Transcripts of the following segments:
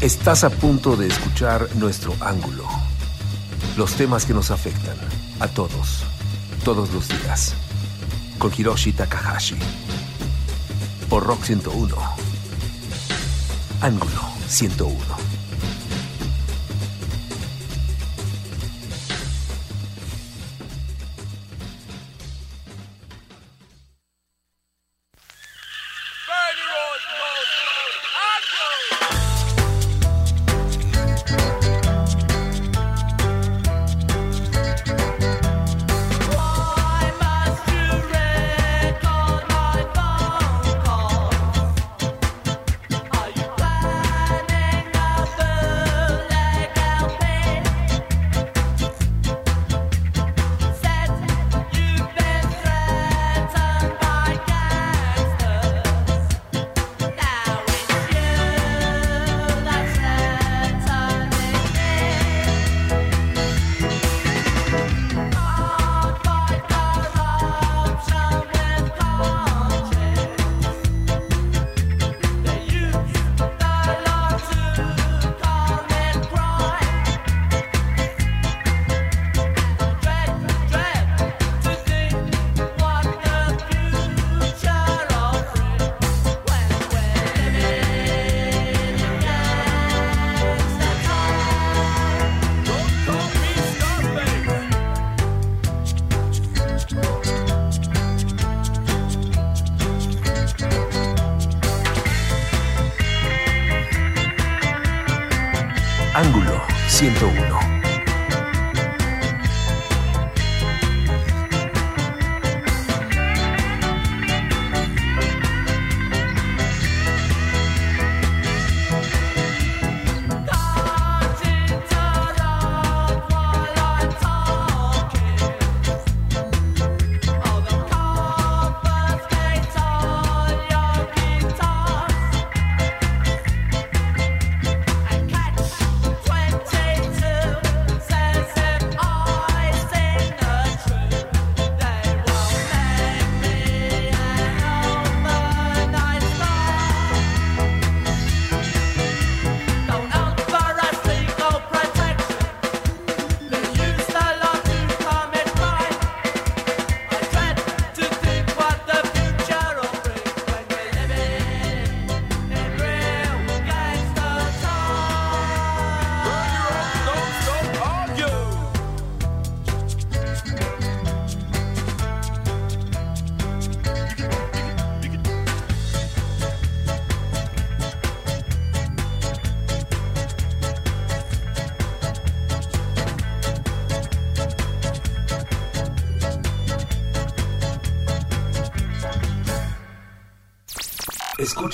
Estás a punto de escuchar nuestro ángulo. Los temas que nos afectan a todos, todos los días. Con Hiroshi Takahashi. Por Rock 101. Ángulo 101. Ángulo 101.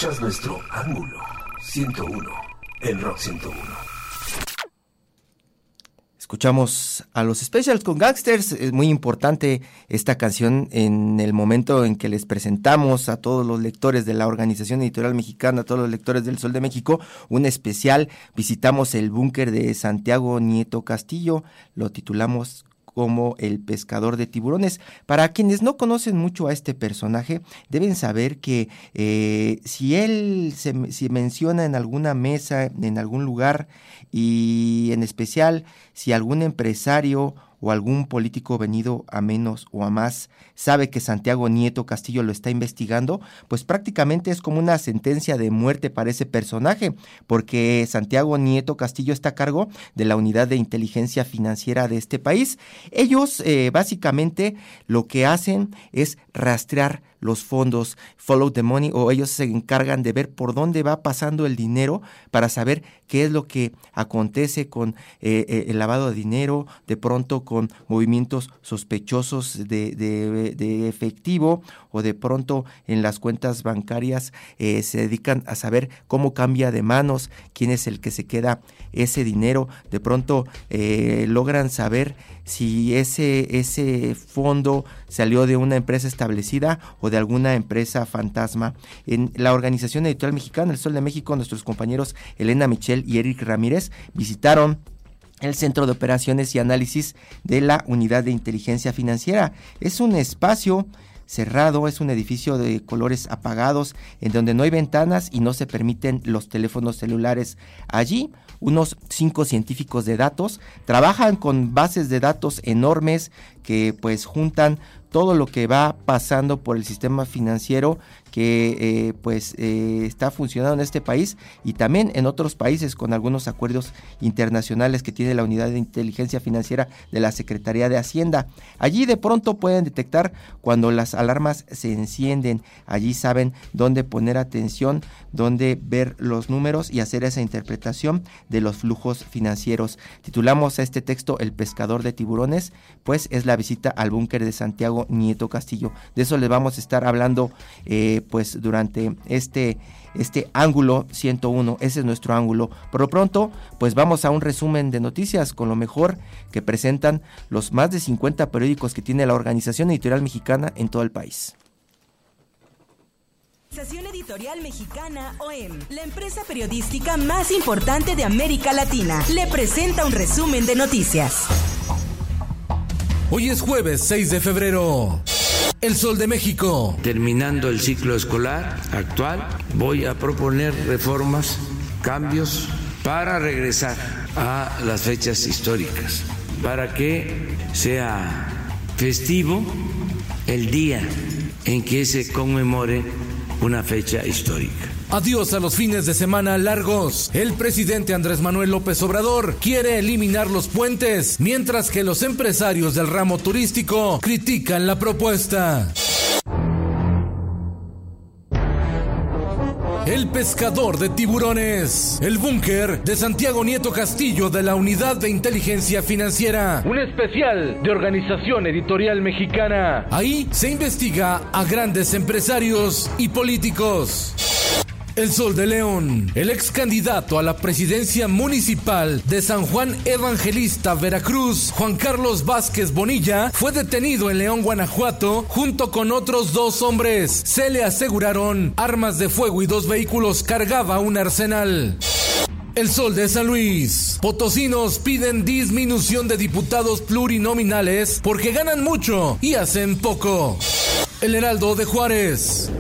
Escuchas nuestro ángulo 101 en Rock 101. Escuchamos a los Specials con Gangsters. Es muy importante esta canción en el momento en que les presentamos a todos los lectores de la Organización Editorial Mexicana, a todos los lectores del Sol de México, un especial. Visitamos el búnker de Santiago Nieto Castillo. Lo titulamos como el pescador de tiburones. Para quienes no conocen mucho a este personaje, deben saber que eh, si él se menciona en alguna mesa, en algún lugar, y en especial si algún empresario o algún político venido a menos o a más sabe que Santiago Nieto Castillo lo está investigando, pues prácticamente es como una sentencia de muerte para ese personaje, porque Santiago Nieto Castillo está a cargo de la unidad de inteligencia financiera de este país. Ellos eh, básicamente lo que hacen es rastrear los fondos, follow the money, o ellos se encargan de ver por dónde va pasando el dinero para saber qué es lo que acontece con eh, eh, el lavado de dinero, de pronto con movimientos sospechosos de, efectivo o de pronto en las cuentas bancarias eh, se dedican a saber cómo cambia de manos, quién es el que se queda ese dinero, de pronto logran saber si ese, ese fondo salió de una empresa establecida o de alguna empresa fantasma. En la Organización Editorial Mexicana, El Sol de México, nuestros compañeros Elena Michel y Eric Ramírez visitaron el Centro de Operaciones y Análisis de la Unidad de Inteligencia Financiera. Es un espacio cerrado, es un edificio de colores apagados, en donde no hay ventanas y no se permiten los teléfonos celulares allí. Unos cinco científicos de datos trabajan con bases de datos enormes que pues juntan todo lo que va pasando por el sistema financiero que eh, pues eh, está funcionando en este país y también en otros países con algunos acuerdos internacionales que tiene la unidad de inteligencia financiera de la Secretaría de Hacienda. Allí de pronto pueden detectar cuando las alarmas se encienden, allí saben dónde poner atención, dónde ver los números y hacer esa interpretación de los flujos financieros. Titulamos a este texto El pescador de tiburones, pues es la visita al búnker de Santiago Nieto Castillo. De eso les vamos a estar hablando eh, pues durante este, este ángulo 101, ese es nuestro ángulo. Por lo pronto, pues vamos a un resumen de noticias con lo mejor que presentan los más de 50 periódicos que tiene la Organización Editorial Mexicana en todo el país. Organización Editorial Mexicana OEM, la empresa periodística más importante de América Latina, le presenta un resumen de noticias. Hoy es jueves 6 de febrero. El Sol de México. Terminando el ciclo escolar actual, voy a proponer reformas, cambios para regresar a las fechas históricas, para que sea festivo el día en que se conmemore una fecha histórica. Adiós a los fines de semana largos. El presidente Andrés Manuel López Obrador quiere eliminar los puentes, mientras que los empresarios del ramo turístico critican la propuesta. El pescador de tiburones. El búnker de Santiago Nieto Castillo de la Unidad de Inteligencia Financiera. Un especial de Organización Editorial Mexicana. Ahí se investiga a grandes empresarios y políticos. El Sol de León, el ex candidato a la presidencia municipal de San Juan Evangelista, Veracruz, Juan Carlos Vázquez Bonilla, fue detenido en León, Guanajuato, junto con otros dos hombres. Se le aseguraron armas de fuego y dos vehículos cargaba un arsenal. El Sol de San Luis. Potosinos piden disminución de diputados plurinominales porque ganan mucho y hacen poco. El Heraldo de Juárez.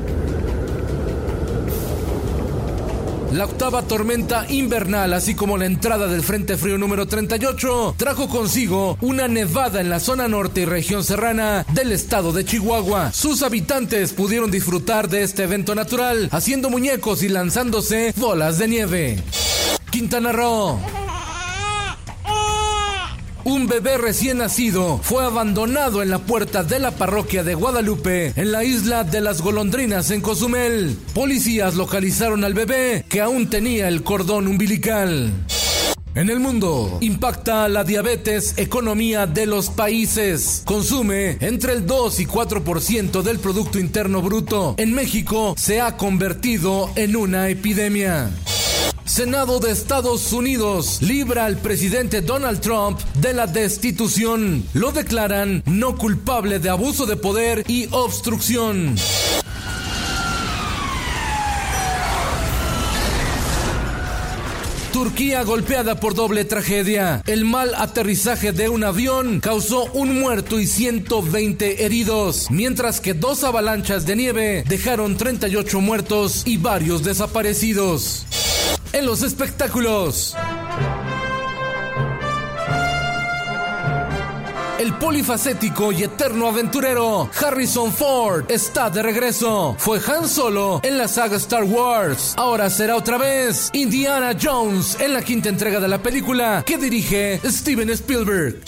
La octava tormenta invernal, así como la entrada del Frente Frío número 38, trajo consigo una nevada en la zona norte y región serrana del estado de Chihuahua. Sus habitantes pudieron disfrutar de este evento natural, haciendo muñecos y lanzándose bolas de nieve. Quintana Roo. Un bebé recién nacido fue abandonado en la puerta de la parroquia de Guadalupe, en la isla de las golondrinas en Cozumel. Policías localizaron al bebé que aún tenía el cordón umbilical. En el mundo, impacta la diabetes economía de los países. Consume entre el 2 y 4% del Producto Interno Bruto. En México se ha convertido en una epidemia. Senado de Estados Unidos libra al presidente Donald Trump de la destitución. Lo declaran no culpable de abuso de poder y obstrucción. Turquía golpeada por doble tragedia. El mal aterrizaje de un avión causó un muerto y 120 heridos, mientras que dos avalanchas de nieve dejaron 38 muertos y varios desaparecidos en los espectáculos. El polifacético y eterno aventurero Harrison Ford está de regreso. Fue Han Solo en la saga Star Wars. Ahora será otra vez Indiana Jones en la quinta entrega de la película que dirige Steven Spielberg.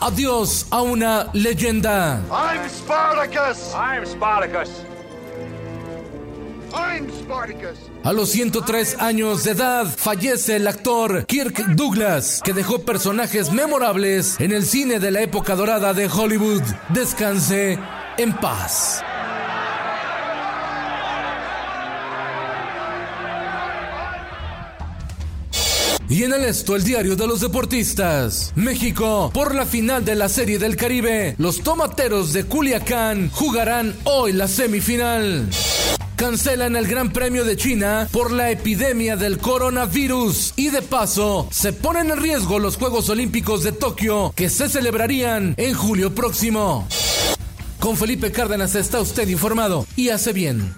Adiós a una leyenda. I'm Spartacus. I'm Spartacus. I'm Spartacus. A los 103 años de edad fallece el actor Kirk Douglas, que dejó personajes memorables en el cine de la época dorada de Hollywood. Descanse en paz. Y en el esto, el diario de los deportistas. México, por la final de la Serie del Caribe, los tomateros de Culiacán jugarán hoy la semifinal cancelan el Gran Premio de China por la epidemia del coronavirus y de paso se ponen en riesgo los Juegos Olímpicos de Tokio que se celebrarían en julio próximo. Con Felipe Cárdenas está usted informado y hace bien.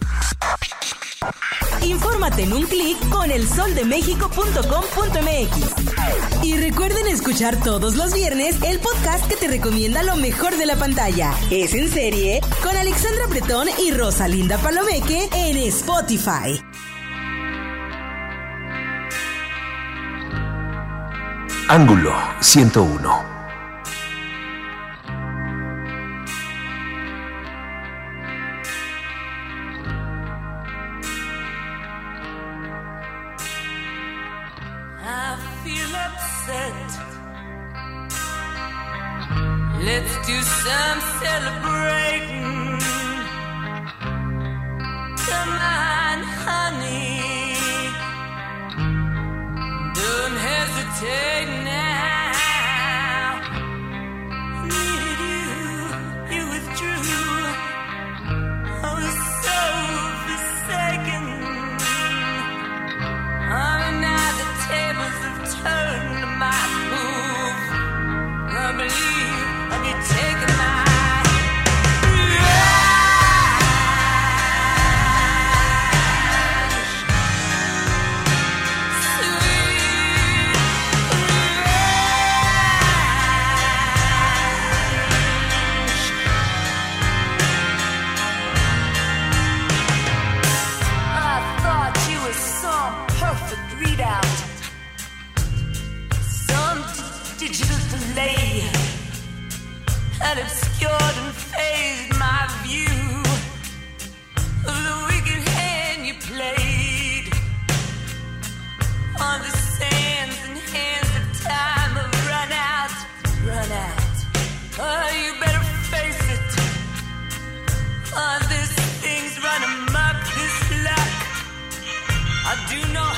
Infórmate en un clic con elsoldemexico.com.mx. Y recuerden escuchar todos los viernes el podcast que te recomienda lo mejor de la pantalla. Es en serie con Alexandra Bretón y Rosalinda Palomeque en Spotify. Ángulo 101. I do know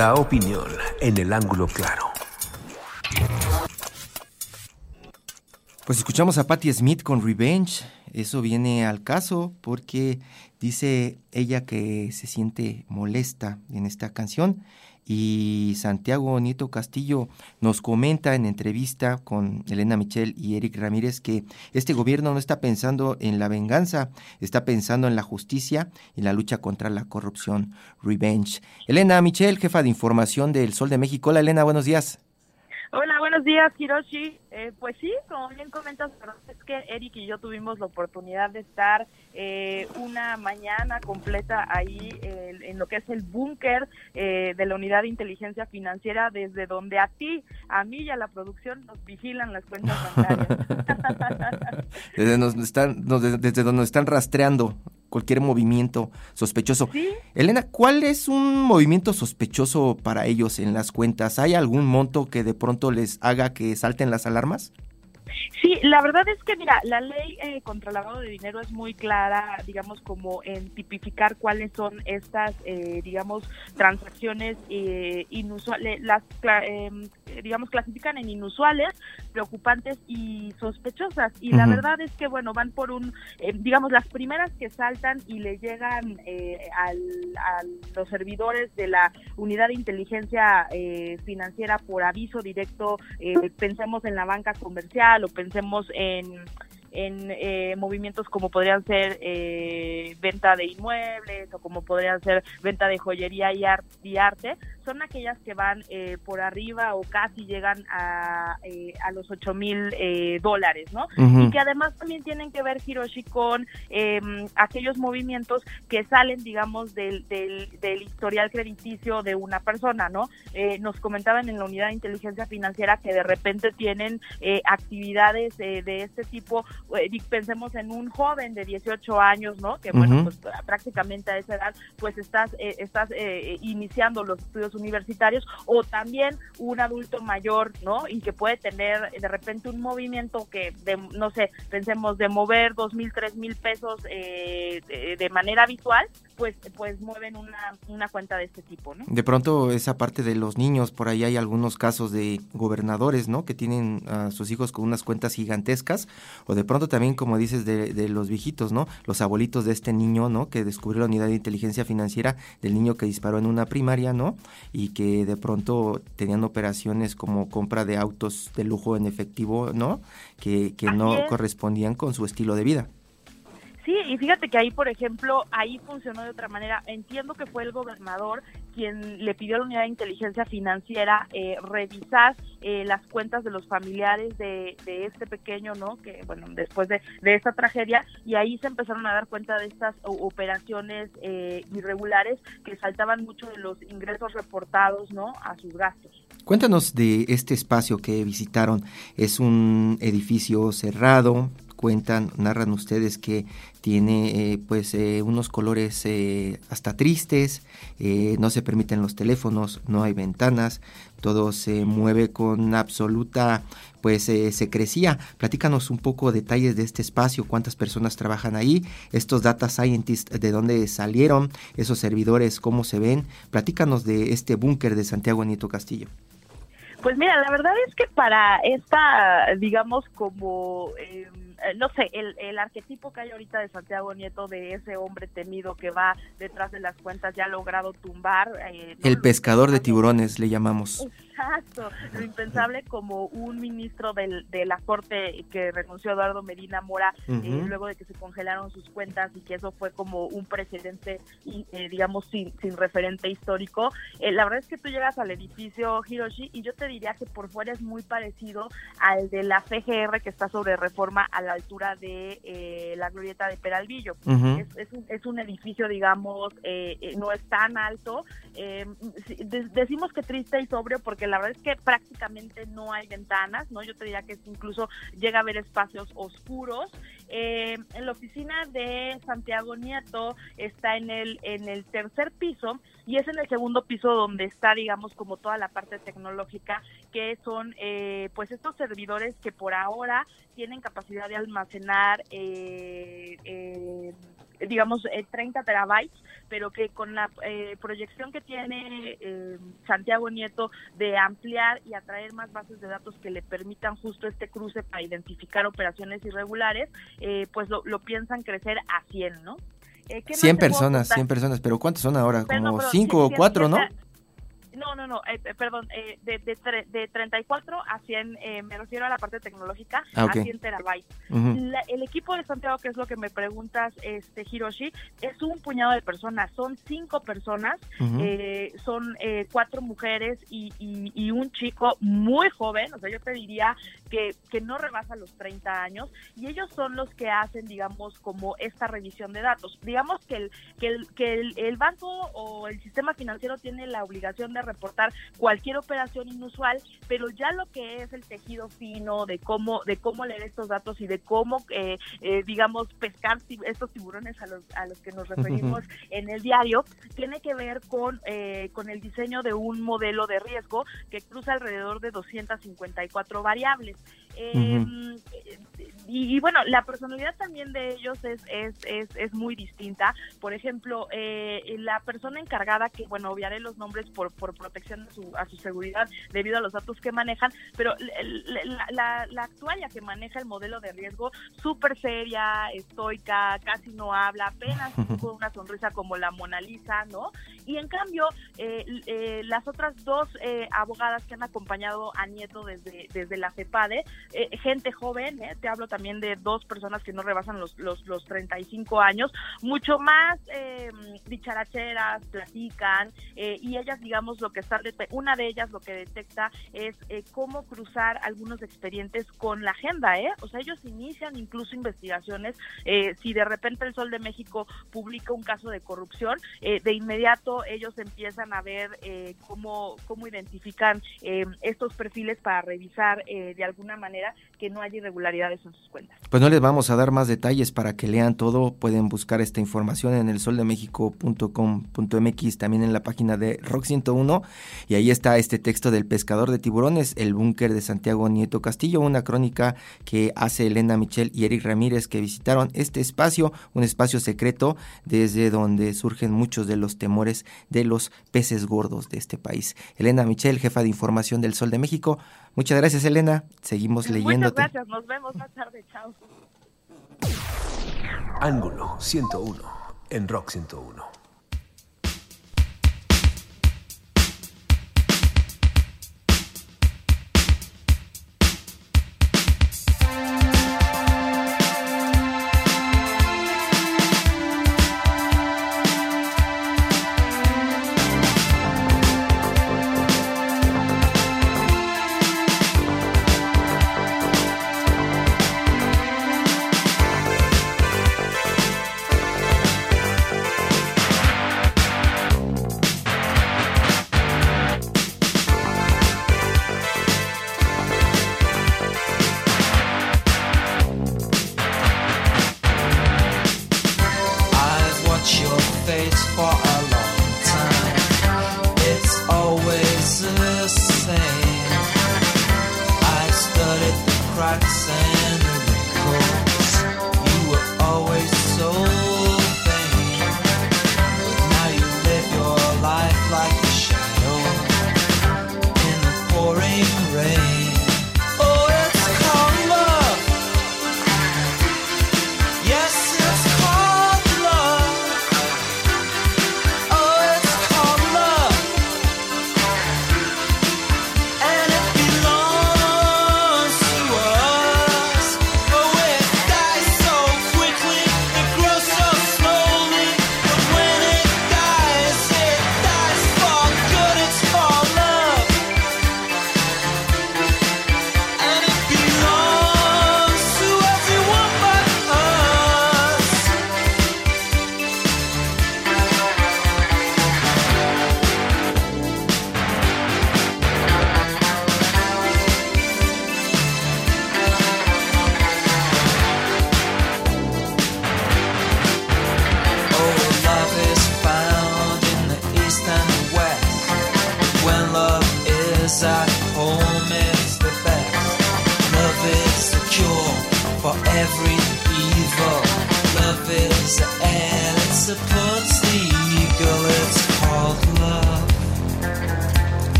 La opinión en el ángulo claro. Pues escuchamos a Patti Smith con Revenge. Eso viene al caso porque dice ella que se siente molesta en esta canción y Santiago Nieto Castillo nos comenta en entrevista con Elena Michel y Eric Ramírez que este gobierno no está pensando en la venganza, está pensando en la justicia y la lucha contra la corrupción. Revenge. Elena Michel, jefa de información del Sol de México. Hola Elena, buenos días. Hola, buenos días, Hiroshi. Eh, pues sí, como bien comentas, es que Eric y yo tuvimos la oportunidad de estar eh, una mañana completa ahí en lo que es el búnker eh, de la unidad de inteligencia financiera, desde donde a ti, a mí y a la producción nos vigilan las cuentas bancarias. desde, están, desde donde nos están rastreando cualquier movimiento sospechoso. Elena, ¿cuál es un movimiento sospechoso para ellos en las cuentas? ¿Hay algún monto que de pronto les haga que salten las alarmas? Sí, la verdad es que, mira, la ley eh, contra el lavado de dinero es muy clara, digamos, como en tipificar cuáles son estas, eh, digamos, transacciones eh, inusuales, las, em, digamos, clasifican en inusuales, preocupantes y sospechosas. Y la verdad es que, bueno, van por un, digamos, las primeras que saltan y le llegan al, a los servidores de la unidad de inteligencia financiera por aviso directo, pensemos en la banca comercial o pensemos en en eh, movimientos como podrían ser eh, venta de inmuebles o como podrían ser venta de joyería y, arte, son aquellas que van eh, por arriba o casi llegan a, a los 8 mil dólares, ¿no? Y que además también tienen que ver, Hiroshi, con em, aquellos movimientos que salen, digamos, del, del, del, historial crediticio de una persona, ¿no? nos comentaban en la unidad de inteligencia financiera que de repente tienen actividades de este tipo eh, pensemos en un joven de 18 años, ¿no? Que bueno, pues prácticamente a esa edad, pues estás, eh, estás eh, iniciando los estudios universitarios, o también un adulto mayor, ¿no? Y que puede tener de repente un movimiento que, de, no sé, pensemos de mover dos mil, tres mil pesos de, manera habitual, pues, pues mueven una, una cuenta de este tipo, ¿no? De pronto esa parte de los niños, por ahí hay algunos casos de gobernadores, ¿no? Que tienen a sus hijos con unas cuentas gigantescas, o de pronto también, como dices, de, los viejitos, ¿no? Los abuelitos de este niño, ¿no? Que descubrió la unidad de inteligencia financiera del niño que disparó en una primaria, ¿no? Y que de pronto tenían operaciones como compra de autos de lujo en efectivo, ¿no? Que, que no correspondían con su estilo de vida. Sí, y fíjate que ahí, por ejemplo, ahí funcionó de otra manera. Entiendo que fue el gobernador quien le pidió a la unidad de inteligencia financiera eh, revisar eh, las cuentas de los familiares de, este pequeño, ¿no? Que, bueno, después de, esta tragedia, y ahí se empezaron a dar cuenta de estas operaciones eh, irregulares que saltaban mucho de los ingresos reportados, ¿no? A sus gastos. Cuéntanos de este espacio que visitaron. Es un edificio cerrado, cuentan, narran ustedes que tiene eh, pues eh, unos colores eh, hasta tristes, no se permiten los teléfonos, no hay ventanas, todo se mueve con absoluta pues secrecía. Platícanos un poco detalles de este espacio, cuántas personas trabajan ahí, estos data scientists de dónde salieron, esos servidores, cómo se ven. Platícanos de este búnker de Santiago Nieto Castillo. Pues mira, la verdad es que para esta, digamos, como... Em, eh, no sé, el, el, arquetipo que hay ahorita de Santiago Nieto, de ese hombre temido que va detrás de las cuentas, ya ha logrado tumbar. Eh, el pescador de tiburones, le llamamos. Exacto, lo impensable como un ministro del, de la Corte que renunció Eduardo Medina Mora eh, luego de que se congelaron sus cuentas y que eso fue como un precedente, digamos, sin, sin referente histórico. la verdad es que tú llegas al edificio Hiroshi y yo te diría que por fuera es muy parecido al de la CGR que está sobre reforma a la altura de eh, la glorieta de Peralvillo. es, un, edificio, digamos, eh, eh, no es tan alto. decimos que triste y sobrio porque la verdad es que prácticamente no hay ventanas, ¿no? Yo te diría que incluso llega a haber espacios oscuros. en la oficina de Santiago Nieto está en el, en el tercer piso y es en el segundo piso donde está, digamos, como toda la parte tecnológica, que son pues estos servidores que por ahora tienen capacidad de almacenar eh, eh, digamos, 30 terabytes, pero que con la proyección que tiene Santiago Nieto de ampliar y atraer más bases de datos que le permitan justo este cruce para identificar operaciones irregulares, pues lo, lo piensan crecer a 100, ¿no? 100 personas, 100 personas, pero ¿cuántos son ahora? Como 5 o 4, ¿no? No, no, no, eh, eh, perdón, eh, de, de, de, 34 a 100, eh, me refiero a la parte tecnológica, ah, a 100 terabytes. el equipo de Santiago, que es lo que me preguntas, este Hiroshi, es un puñado de personas, son cinco personas, son cuatro mujeres y, y, un chico muy joven, o sea, yo te diría que, que no rebasa los 30 años, y ellos son los que hacen, digamos, como esta revisión de datos. Digamos que el, que el, que el, el banco o el sistema financiero tiene la obligación de reportar cualquier operación inusual, pero ya lo que es el tejido fino de cómo de cómo leer estos datos y de cómo eh, eh, digamos pescar estos tiburones a los a los que nos referimos en el diario tiene que ver con eh, con el diseño de un modelo de riesgo que cruza alrededor de 254 variables. Em, y, bueno, la personalidad también de ellos es, es, es, es muy distinta. Por ejemplo, eh, la persona encargada, que bueno, obviaré los nombres por, por protección a su, a su seguridad debido a los datos que manejan, pero la, la, la actuaria que maneja el modelo de riesgo, súper seria, estoica, casi no habla, apenas con una sonrisa como la Mona Lisa, ¿no? Y en cambio, eh, eh, las otras dos abogadas que han acompañado a Nieto desde, desde la CEPADE, gente joven, te hablo también de dos personas que no rebasan los, los, los 35 años, mucho más eh, dicharacheras, platican, eh, y ellas, digamos, lo que está, una de ellas lo que detecta es eh, cómo cruzar algunos expedientes con la agenda, ¿eh? O sea, ellos inician incluso investigaciones, eh, si de repente el Sol de México publica un caso de corrupción, de inmediato ellos empiezan a ver cómo, cómo identifican estos perfiles para revisar de alguna manera que no haya irregularidades pues no les vamos a dar más detalles para que lean todo. Pueden buscar esta información en el soldemexico.com.mx, también en la página de Rock 101. Y ahí está este texto del pescador de tiburones, el búnker de Santiago Nieto Castillo, una crónica que hace Elena Michel y Eric Ramírez que visitaron este espacio, un espacio secreto desde donde surgen muchos de los temores de los peces gordos de este país. Elena Michel, jefa de información del Sol de México. Muchas gracias, Elena. Seguimos leyendo. Muchas gracias. Nos vemos más tarde. Chao. Ángulo 101 en Rock 101.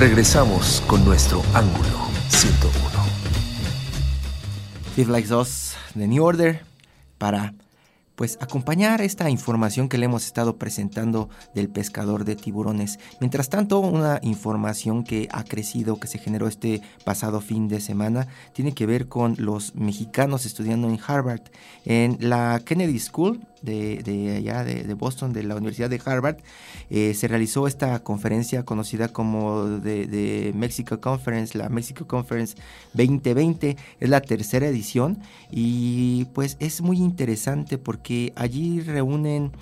Regresamos con nuestro Ángulo 101. Steve Like Us de New Order para pues acompañar esta información que le hemos estado presentando del pescador de tiburones. Mientras tanto, una información que ha crecido, que se generó este pasado fin de semana, tiene que ver con los mexicanos estudiando en Harvard. En la Kennedy School de, de allá de, Boston, de la Universidad de Harvard, eh, se realizó esta conferencia conocida como de, de Mexico Conference, la Mexico Conference 2020, es la tercera edición y pues es muy interesante porque allí reúnen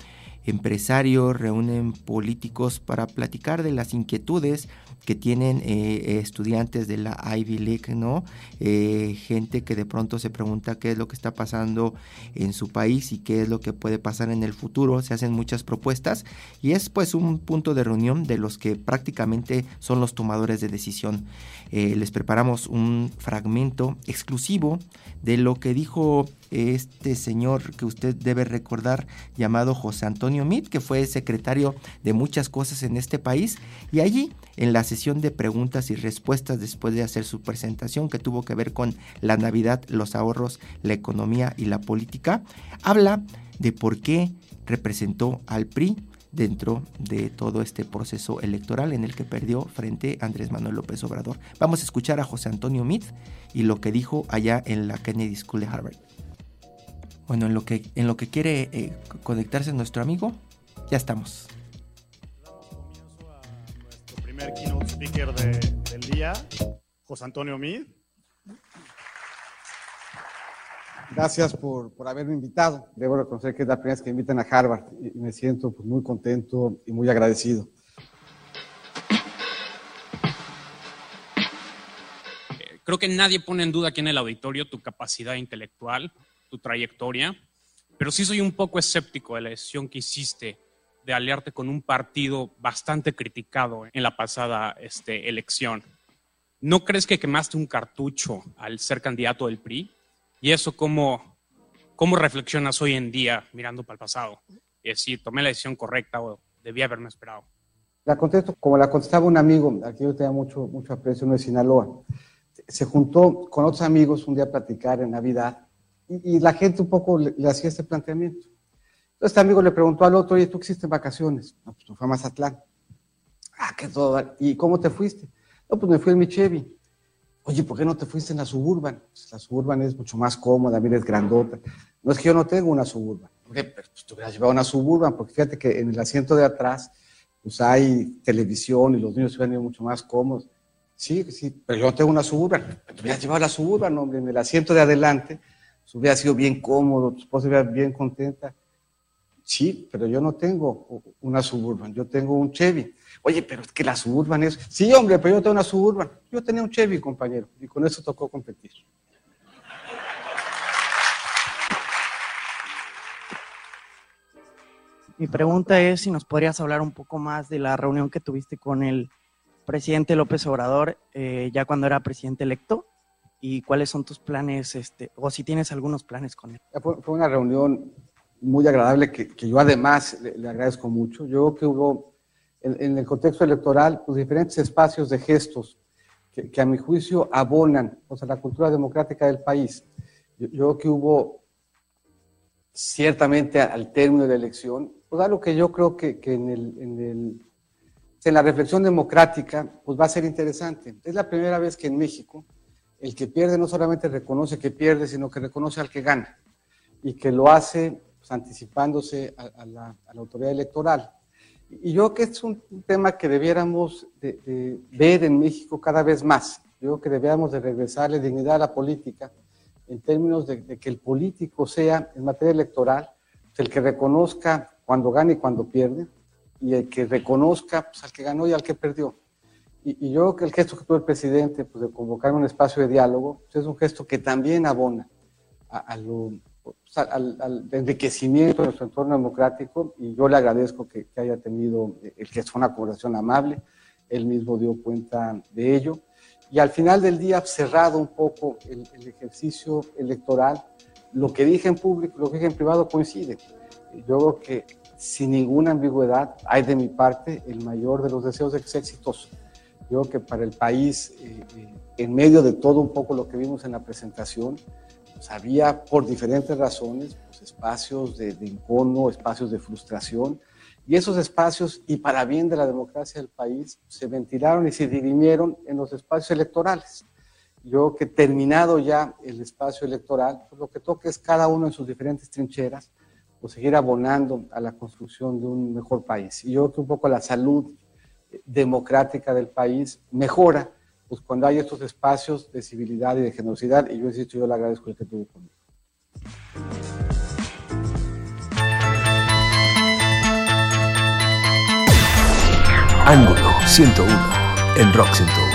empresarios, reúnen políticos para platicar de las inquietudes que tienen eh, estudiantes de la Ivy League, ¿no? Eh, gente que de pronto se pregunta qué es lo que está pasando en su país y qué es lo que puede pasar en el futuro. Se hacen muchas propuestas y es pues un punto de reunión de los que prácticamente son los tomadores de decisión. Eh, les preparamos un fragmento exclusivo de lo que dijo este señor que usted debe recordar llamado José Antonio Mit, que fue secretario de muchas cosas en este país y allí en la sesión de preguntas y respuestas después de hacer su presentación que tuvo que ver con la Navidad, los ahorros, la economía y la política, habla de por qué representó al PRI dentro de todo este proceso electoral en el que perdió frente a Andrés Manuel López Obrador. Vamos a escuchar a José Antonio Meade y lo que dijo allá en la Kennedy School de Harvard. Bueno, en lo que, en lo que quiere eh, conectarse nuestro amigo, ya estamos. Nuestro primer keynote speaker de- del día, José Antonio Mid. Gracias por, por haberme invitado. Debo reconocer que es la primera vez que me invitan a Harvard y y me siento pues, muy contento y muy agradecido. Creo que nadie pone en duda aquí en el auditorio tu capacidad intelectual, tu trayectoria, pero sí soy un poco escéptico de la decisión que hiciste de aliarte con un partido bastante criticado en la pasada este, elección. ¿No crees que quemaste un cartucho al ser candidato del PRI? ¿Y eso cómo, cómo reflexionas hoy en día mirando para el pasado? Es decir, tomé la decisión correcta o debía haberme esperado. La contesto como la contestaba un amigo, aquí yo tenía mucho, mucho aprecio, uno de Sinaloa. Se juntó con otros amigos un día a platicar en Navidad y, y la gente un poco le, le hacía este planteamiento. Entonces este amigo le preguntó al otro, oye, ¿tú existe en vacaciones? No, pues fue a Mazatlán. Ah, qué todo. ¿Y cómo te fuiste? No, pues me fui en mi Chevy. Oye, ¿por qué no te fuiste en la Suburban? Pues la Suburban es mucho más cómoda, mira, es grandota. No es que yo no tengo una Suburban. Porque pues, te hubieras llevado una Suburban, porque fíjate que en el asiento de atrás pues hay televisión y los niños se van a ir mucho más cómodos. Sí, sí, pero yo no tengo una Suburban. Te hubieras llevado la Suburban, hombre, en el asiento de adelante, hubiera sido bien cómodo, tu esposa hubiera bien contenta. Sí, pero yo no tengo una Suburban, yo tengo un Chevy. Oye, pero es que la Suburban es... Sí, hombre, pero yo tengo una Suburban. Yo tenía un Chevy, compañero, y con eso tocó competir. Mi pregunta es si nos podrías hablar un poco más de la reunión que tuviste con el presidente López Obrador eh, ya cuando era presidente electo y cuáles son tus planes, este, o si tienes algunos planes con él. Fue, fue una reunión muy agradable que, que yo además le, le, agradezco mucho. Yo creo que hubo en, en, el contexto electoral pues, diferentes espacios de gestos que, que, a mi juicio abonan o sea, la cultura democrática del país. Yo, yo creo que hubo ciertamente al término de la elección, pues algo que yo creo que, que en, el, en, el, en la reflexión democrática pues va a ser interesante. Es la primera vez que en México el que pierde no solamente reconoce que pierde, sino que reconoce al que gana y que lo hace pues, anticipándose a, la, autoridad electoral. Y yo creo que es un tema que debiéramos de, de ver en México cada vez más. Yo creo que debiéramos de regresarle dignidad a la política en términos de, que el político sea, en materia electoral, el que reconozca cuando gana y cuando pierde, y el que reconozca pues, al que ganó y al que perdió. Y, y, yo creo que el gesto que tuvo el presidente, pues de convocar un espacio de diálogo, pues, es un gesto que también abona a, a lo, pues, al, al, enriquecimiento de nuestro entorno democrático y yo le agradezco que, que haya tenido el que una conversación amable, él mismo dio cuenta de ello y al final del día cerrado un poco el, el, ejercicio electoral, lo que dije en público, lo que dije en privado coincide. Yo creo que sin ninguna ambigüedad hay de mi parte el mayor de los deseos de que sea exitoso. Yo creo que para el país, eh, eh, en medio de todo un poco lo que vimos en la presentación, pues había por diferentes razones pues espacios de, de encono, espacios de frustración, y esos espacios, y para bien de la democracia del país, se ventilaron y se dirimieron en los espacios electorales. Yo que terminado ya el espacio electoral, pues lo que toca es cada uno en sus diferentes trincheras, pues seguir abonando a la construcción de un mejor país. Y yo creo que un poco la salud democrática del país mejora pues cuando hay estos espacios de civilidad y de generosidad, y yo insisto, yo le agradezco el que tuvo conmigo. Ángulo 101 en Rock 101.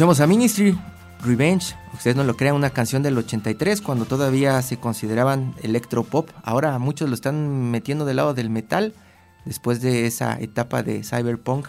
Escuchamos a Ministry, Revenge, ustedes no lo crean, una canción del 83 cuando todavía se consideraban electropop. Ahora muchos lo están metiendo del lado del metal después de esa etapa de cyberpunk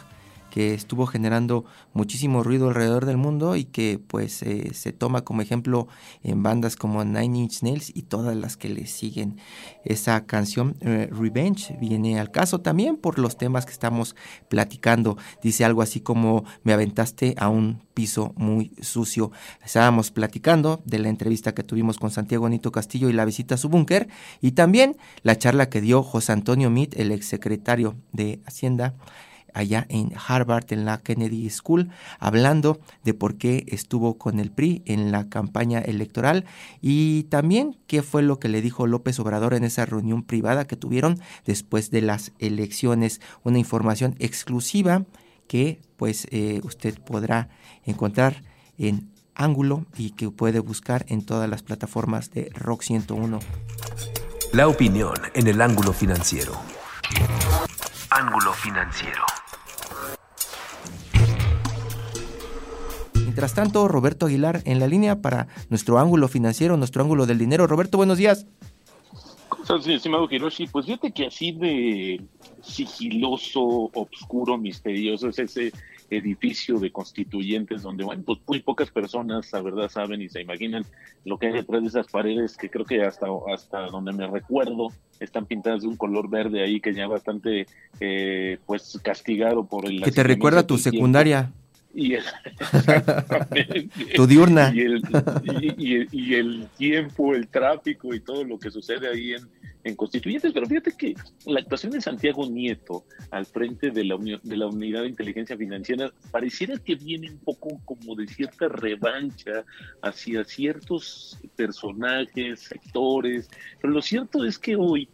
que estuvo generando muchísimo ruido alrededor del mundo y que pues eh, se toma como ejemplo en bandas como Nine Inch Nails y todas las que le siguen. Esa canción eh, Revenge viene al caso también por los temas que estamos platicando. Dice algo así como me aventaste a un piso muy sucio. Estábamos platicando de la entrevista que tuvimos con Santiago Nito Castillo y la visita a su búnker y también la charla que dio José Antonio Meade, el exsecretario de Hacienda allá en Harvard, en la Kennedy School, hablando de por qué estuvo con el PRI en la campaña electoral y también qué fue lo que le dijo López Obrador en esa reunión privada que tuvieron después de las elecciones. Una información exclusiva que pues eh, usted podrá encontrar en Ángulo y que puede buscar en todas las plataformas de Rock 101. La opinión en el ángulo financiero. Ángulo financiero. Mientras tanto, Roberto Aguilar en la línea para nuestro ángulo financiero, nuestro ángulo del dinero. Roberto, buenos días. ¿Cómo estás, estimado Hiroshi? Pues fíjate que así de sigiloso, obscuro, misterioso es ese edificio de constituyentes donde, bueno, pues muy pocas personas, la verdad, saben y se imaginan lo que hay detrás de esas paredes que creo que hasta, hasta donde me recuerdo están pintadas de un color verde ahí que ya bastante, eh, pues, castigado por el... Que te recuerda tu secundaria. Y el. Tu diurna. Y el, y, y el- y el tiempo, el tráfico y todo lo que sucede ahí en, en Constituyentes. Pero fíjate que la actuación de Santiago Nieto al frente de la, uni- de la Unidad de Inteligencia Financiera pareciera que viene un poco como de cierta revancha hacia ciertos personajes, sectores. Pero lo cierto es que hoy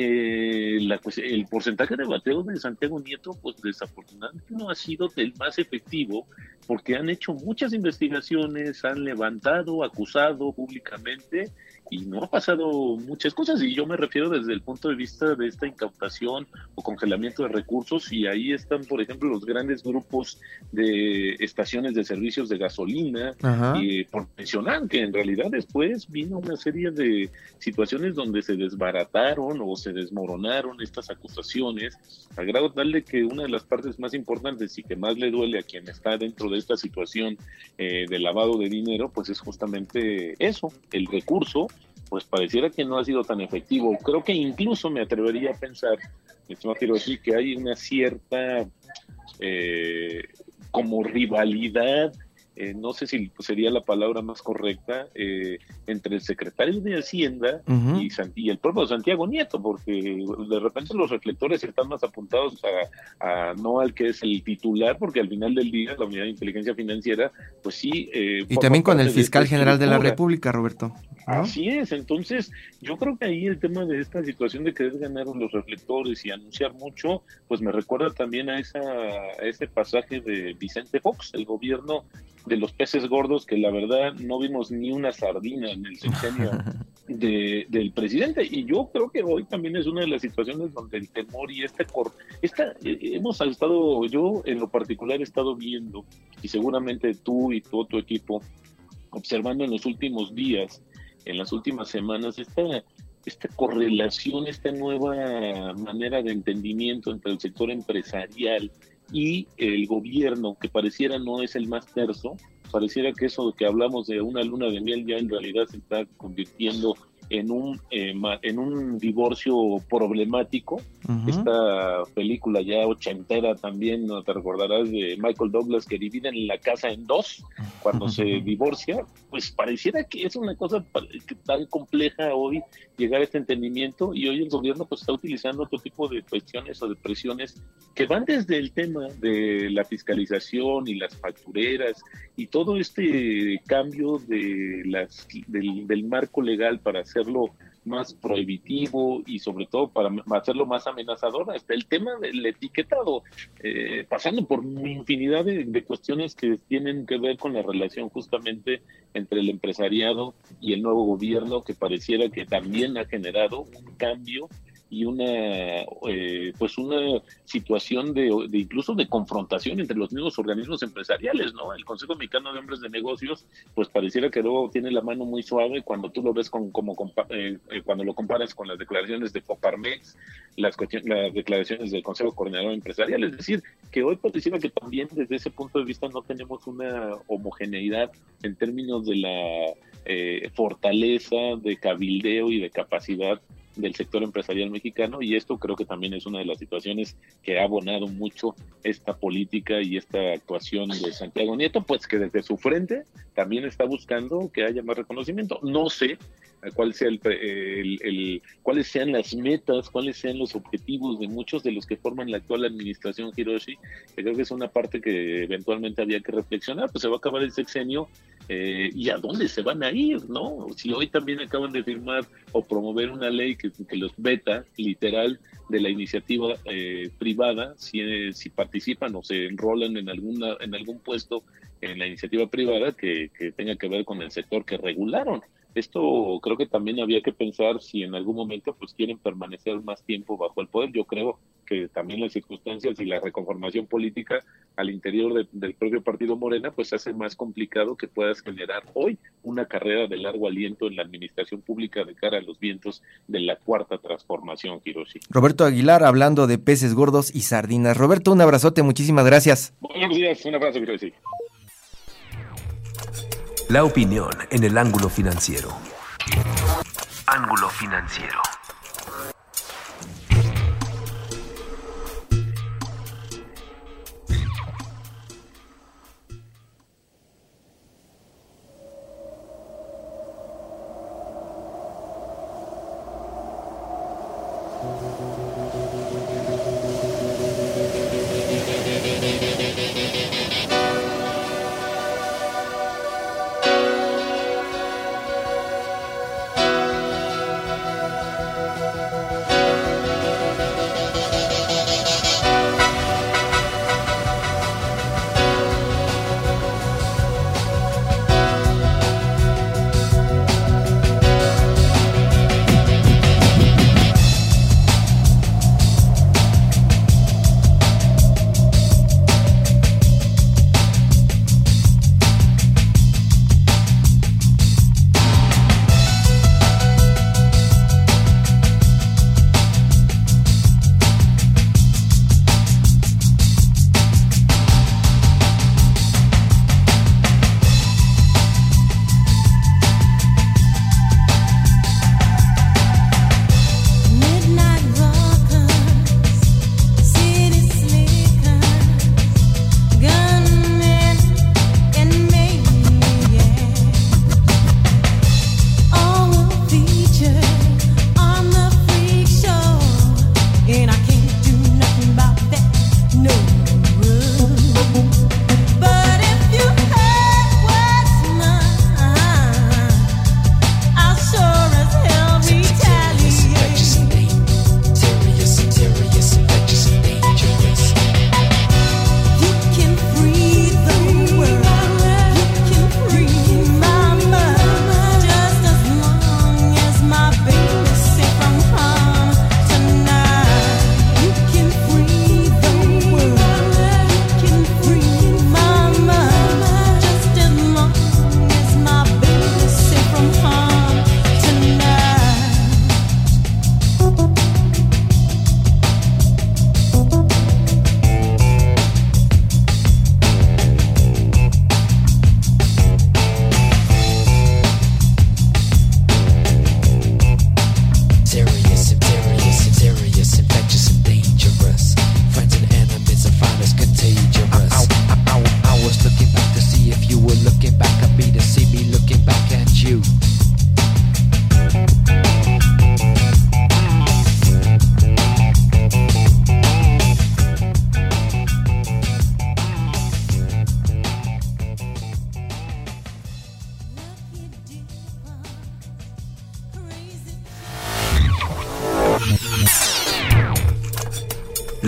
eh, la, pues, el porcentaje de bateo de Santiago Nieto, pues desafortunadamente no ha sido del más efectivo, porque han hecho muchas investigaciones, han levantado, acusado públicamente y no ha pasado muchas cosas. Y yo me refiero desde el punto de vista de esta incautación o congelamiento de recursos. Y ahí están, por ejemplo, los grandes grupos de estaciones de servicios de gasolina, y por mencionar que en realidad después vino una serie de situaciones donde se desbarataron o se desmoronaron estas acusaciones, a grado tal de que una de las partes más importantes y que más le duele a quien está dentro de esta situación eh, de lavado de dinero, pues es justamente eso, el recurso, pues pareciera que no ha sido tan efectivo. Creo que incluso me atrevería a pensar, quiero decir que hay una cierta eh, como rivalidad, eh, no sé si sería la palabra más correcta, eh, entre el secretario de Hacienda y, San- y el propio Santiago Nieto, porque de repente los reflectores están más apuntados a, a no al que es el titular, porque al final del día la unidad de inteligencia financiera, pues sí. eh, Y también con el de fiscal general de la. República, Roberto. ¿no? Así es, entonces yo creo que ahí el tema de esta situación de querer ganar los reflectores y anunciar mucho, pues me recuerda también a, esa, a ese pasaje de Vicente Fox, el gobierno de los peces gordos, que la verdad no vimos ni una sardina en el sexenio de- del presidente. Y yo creo que hoy también es una de las situaciones donde el temor y este cor esta, eh, hemos estado, yo en lo particular he estado viendo, y seguramente tú y todo tu equipo, observando en los últimos días, en las últimas semanas, esta, esta correlación, esta nueva manera de entendimiento entre el sector empresarial y el gobierno, que pareciera no es el más terso, pareciera que eso que hablamos de una luna de miel ya en realidad se está convirtiendo en un, eh, en un divorcio problemático. Ujú. Esta película ya ochentera también, ¿no? te recordarás de Michael Douglas, que dividen la casa en dos cuando se divorcia, pues pareciera que es una cosa tan compleja hoy llegar a este entendimiento y hoy el gobierno pues está utilizando otro tipo de cuestiones o de presiones que van desde el tema de la fiscalización y las factureras y todo este cambio de las del, del marco legal para hacerlo más prohibitivo y sobre todo para hacerlo más amenazador hasta el tema del etiquetado eh, pasando por infinidad de, de cuestiones que tienen que ver con la relación justamente entre el empresariado y el nuevo gobierno que pareciera que también ha generado un cambio y una eh, pues una situación de, de incluso de confrontación entre los mismos organismos empresariales, ¿no? El Consejo Mexicano de Hombres de Negocios, pues pareciera que luego tiene la mano muy suave cuando tú lo ves con, como eh, eh, cuando lo comparas con las declaraciones de Coparmex, las, las declaraciones del Consejo Coordinador Empresarial, es decir, que hoy pareciera que también desde ese punto de vista no tenemos una homogeneidad en términos de la eh, fortaleza de cabildeo y de capacidad del sector empresarial mexicano y esto creo que también es una de las situaciones que ha abonado mucho esta política y esta actuación de Santiago Nieto, pues que desde su frente también está buscando que haya más reconocimiento. No sé cuál sea el, el- el- cuáles sean las metas, cuáles sean los objetivos de muchos de los que forman la actual administración Hiroshi, que creo que es una parte que eventualmente había que reflexionar, pues se va a acabar el sexenio eh, y a dónde se van a ir, ¿no? Si hoy también acaban de firmar o promover una ley que, los veta, literal, de la iniciativa eh, privada, si, eh, si participan o se enrolan en alguna en algún puesto en la iniciativa privada que tenga que ver con el sector que regularon. Esto creo que también había que pensar si en algún momento pues quieren permanecer más tiempo bajo el poder. Yo creo que también las circunstancias y la reconformación política al interior de- del propio partido Morena pues hace más complicado que puedas generar hoy una carrera de largo aliento en la administración pública de cara a los vientos de la cuarta transformación, Hiroshi. Roberto Aguilar hablando de peces gordos y sardinas. Roberto, un abrazote, muchísimas gracias. Buenos días, un abrazo, Hiroshi. La opinión en el ángulo financiero. Ángulo financiero.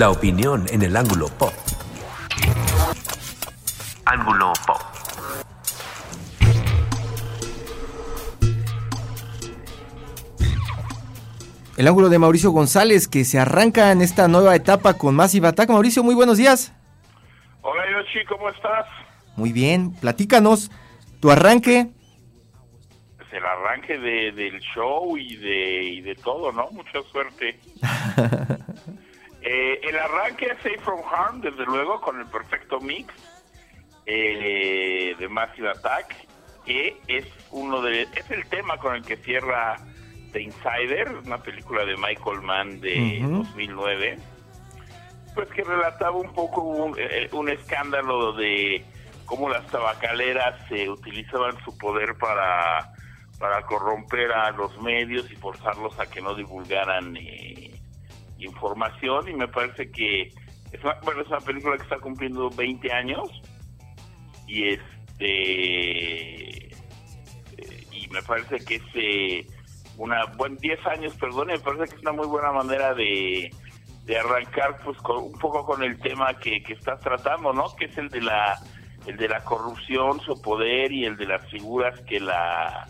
La opinión en el ángulo pop. Ángulo pop. el ángulo de Mauricio González que se arranca en esta nueva etapa con Massive Attack. Mauricio, muy buenos días. Hola Yoshi, ¿cómo estás? Muy bien, platícanos tu arranque. Pues el arranque de, del show y de, y de todo, ¿no? Mucha suerte. Eh, el arranque es Safe from Harm, desde luego, con el perfecto mix eh, de Massive Attack, que es uno de es el tema con el que cierra The Insider, una película de Michael Mann de Ujú. 2009, pues que relataba un poco un, eh, un escándalo de cómo las tabacaleras eh, utilizaban su poder para para corromper a los medios y forzarlos a que no divulgaran eh, información y me parece que es una, bueno, es una película que está cumpliendo 20 años y este eh, y me parece que es eh, una buen 10 años perdón me parece que es una muy buena manera de, de arrancar pues con, un poco con el tema que, que estás tratando no que es el de la el de la corrupción su poder y el de las figuras que la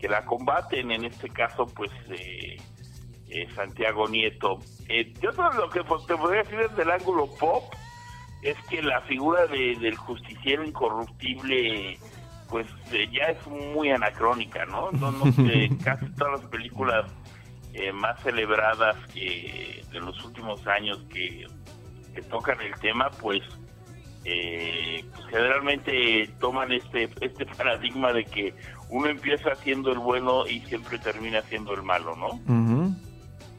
que la combaten. En este caso pues eh, eh, Santiago Nieto Eh, yo lo que te podría decir desde el ángulo pop es que la figura de- del justiciero incorruptible pues eh, ya es muy anacrónica, ¿no? No, no casi todas las películas eh, más celebradas que de los últimos años que, que tocan el tema, pues, eh, pues generalmente toman este este paradigma de que uno empieza siendo el bueno y siempre termina siendo el malo, ¿no?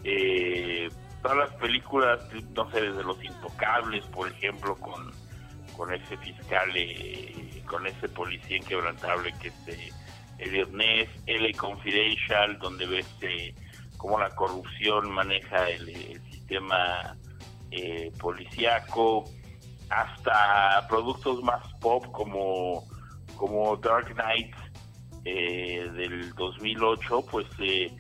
Eh, todas las películas, no sé, desde Los Intocables, por ejemplo, con, con ese fiscal, eh, con ese policía inquebrantable que es eh, Elliot Ness, LA Confidential, donde ves eh, cómo la corrupción maneja el, el sistema eh, policíaco, hasta productos más pop como, como Dark Knight eh, del 2008, pues eh,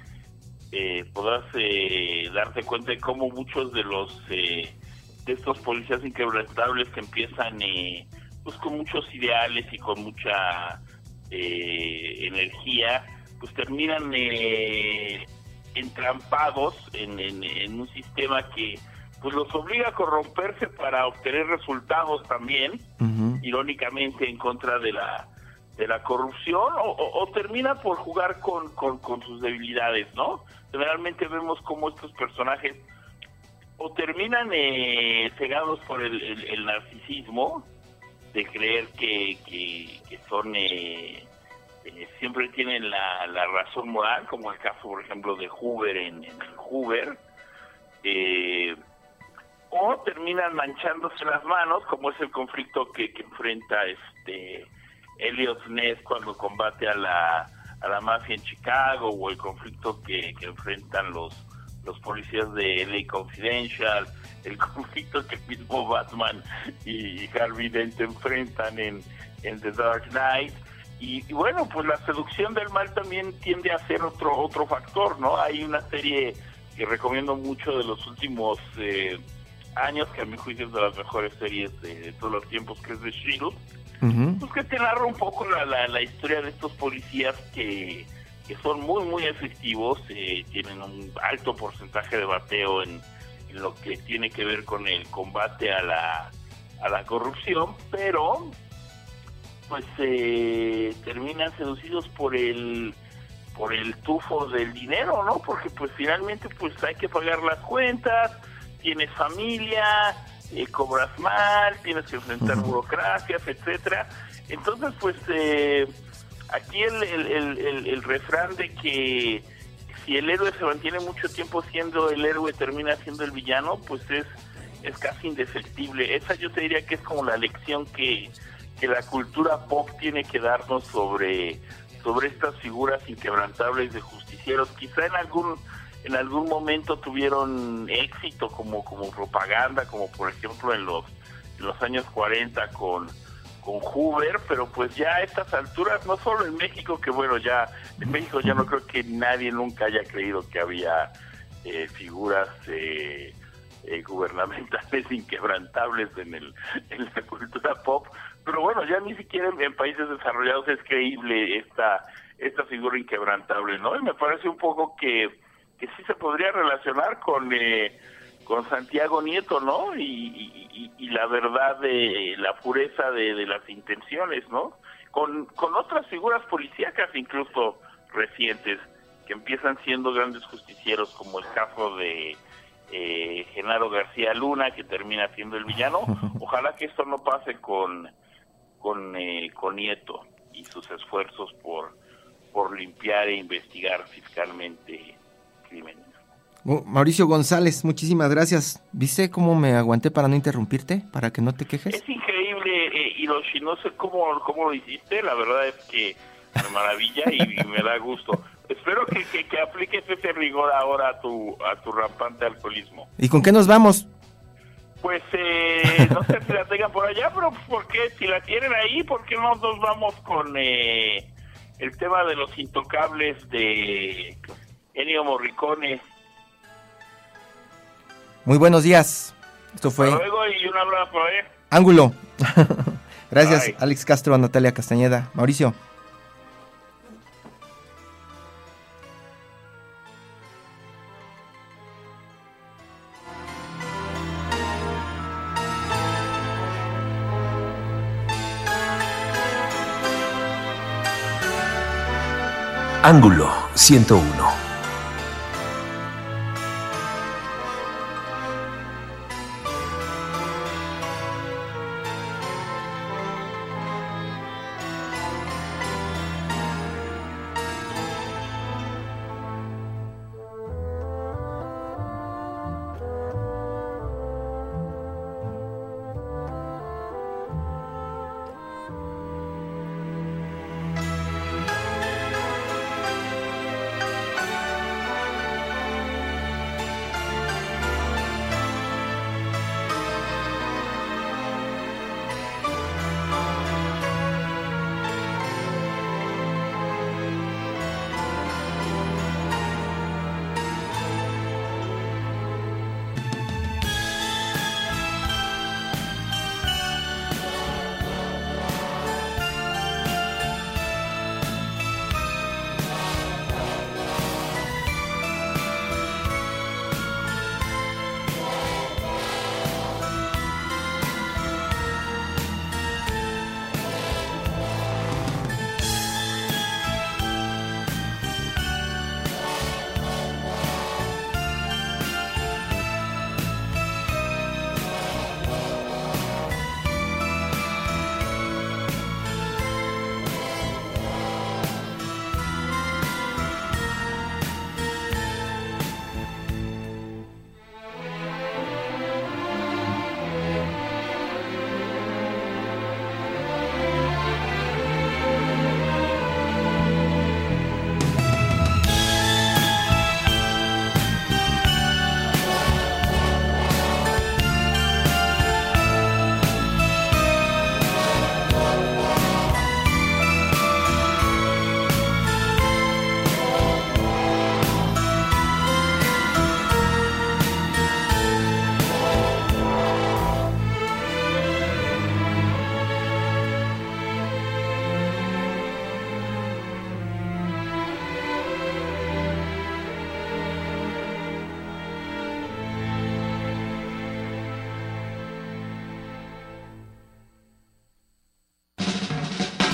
eh, podrás eh, darte cuenta de cómo muchos de los eh, de estos policías inquebrantables que empiezan eh, pues con muchos ideales y con mucha eh, energía pues terminan eh, entrampados en, en- en un sistema que pues los obliga a corromperse para obtener resultados también irónicamente en contra de la de la corrupción o, o- o termina por jugar con, con, con sus debilidades, ¿no? Generalmente vemos cómo estos personajes o terminan eh, cegados por el, el- narcisismo de creer que, que, que son eh, eh, siempre tienen la, la razón moral, como el caso, por ejemplo, de Hoover en, en Hoover, eh, o terminan manchándose las manos, como es el conflicto que, que enfrenta este Elliot Ness cuando combate a la, a la mafia en Chicago, o el conflicto que, que enfrentan los, los policías de LA Confidential, el conflicto que mismo Batman y Harvey Dent enfrentan en, en The Dark Knight. Y, y bueno, pues la seducción del mal también tiende a ser otro otro factor, ¿no? Hay una serie que recomiendo mucho de los últimos eh, años, que a mi juicio es de las mejores series de, de todos los tiempos, que es The Shield, pues que te narra un poco la, la, la historia de estos policías que, que son muy, muy efectivos, eh, tienen un alto porcentaje de bateo en, lo que tiene que ver con el combate a la, a la corrupción, pero pues eh, terminan seducidos por el por el tufo del dinero, ¿no? Porque pues finalmente pues hay que pagar las cuentas, tienes familia, eh, cobras mal, tienes que enfrentar burocracias, etcétera. Entonces pues eh, aquí el, el, el, el- el refrán de que si el héroe se mantiene mucho tiempo siendo el héroe termina siendo el villano, pues es es casi indefectible. Esa yo te diría que es como la lección que, que la cultura pop tiene que darnos sobre, sobre estas figuras inquebrantables de justicieros. Quizá en algún en algún momento tuvieron éxito como, como propaganda, como por ejemplo en los, en los años 40 con, con Hoover, pero pues ya a estas alturas, no solo en México, que bueno, ya en México ya no creo que nadie nunca haya creído que había eh, figuras eh, eh, gubernamentales inquebrantables en, el, en la cultura pop, pero bueno, ya ni siquiera en, países desarrollados es creíble esta, esta figura inquebrantable, ¿no? Y me parece un poco que, que sí se podría relacionar con eh, con Santiago Nieto, ¿no? Y, y- y- y la verdad de la pureza de, de las intenciones, ¿no? Con, con otras figuras policíacas incluso recientes que empiezan siendo grandes justicieros, como el caso de eh, Genaro García Luna, que termina siendo el villano. Ojalá que esto no pase con con, eh, con Nieto y sus esfuerzos por, por limpiar e investigar fiscalmente crímenes. Mauricio González, muchísimas gracias. ¿Viste cómo me aguanté para no interrumpirte? Para que no te quejes. Es increíble, eh, Hiroshi, no sé cómo, cómo lo hiciste, la verdad es que me maravilla y, y me da gusto. Espero que, que, que apliques ese rigor ahora a tu, a tu rampante alcoholismo. ¿Y con qué nos vamos? Pues eh, no sé si la tengan por allá, pero ¿por qué? Si la tienen ahí, ¿por qué no nos vamos con eh, el tema de los intocables de Ennio Morricone? Muy buenos días. Esto fue Hasta luego y un abrazo, ¿eh? Ángulo. Gracias, Bye. Alex Castro, a Natalia Castañeda. Mauricio. Ángulo 101.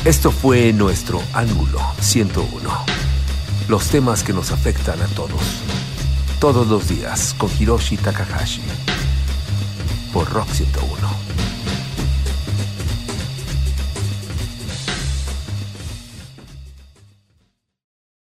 Esto fue nuestro Ángulo 101. Los temas que nos afectan a todos. Todos los días con Hiroshi Takahashi. Por Rock 101.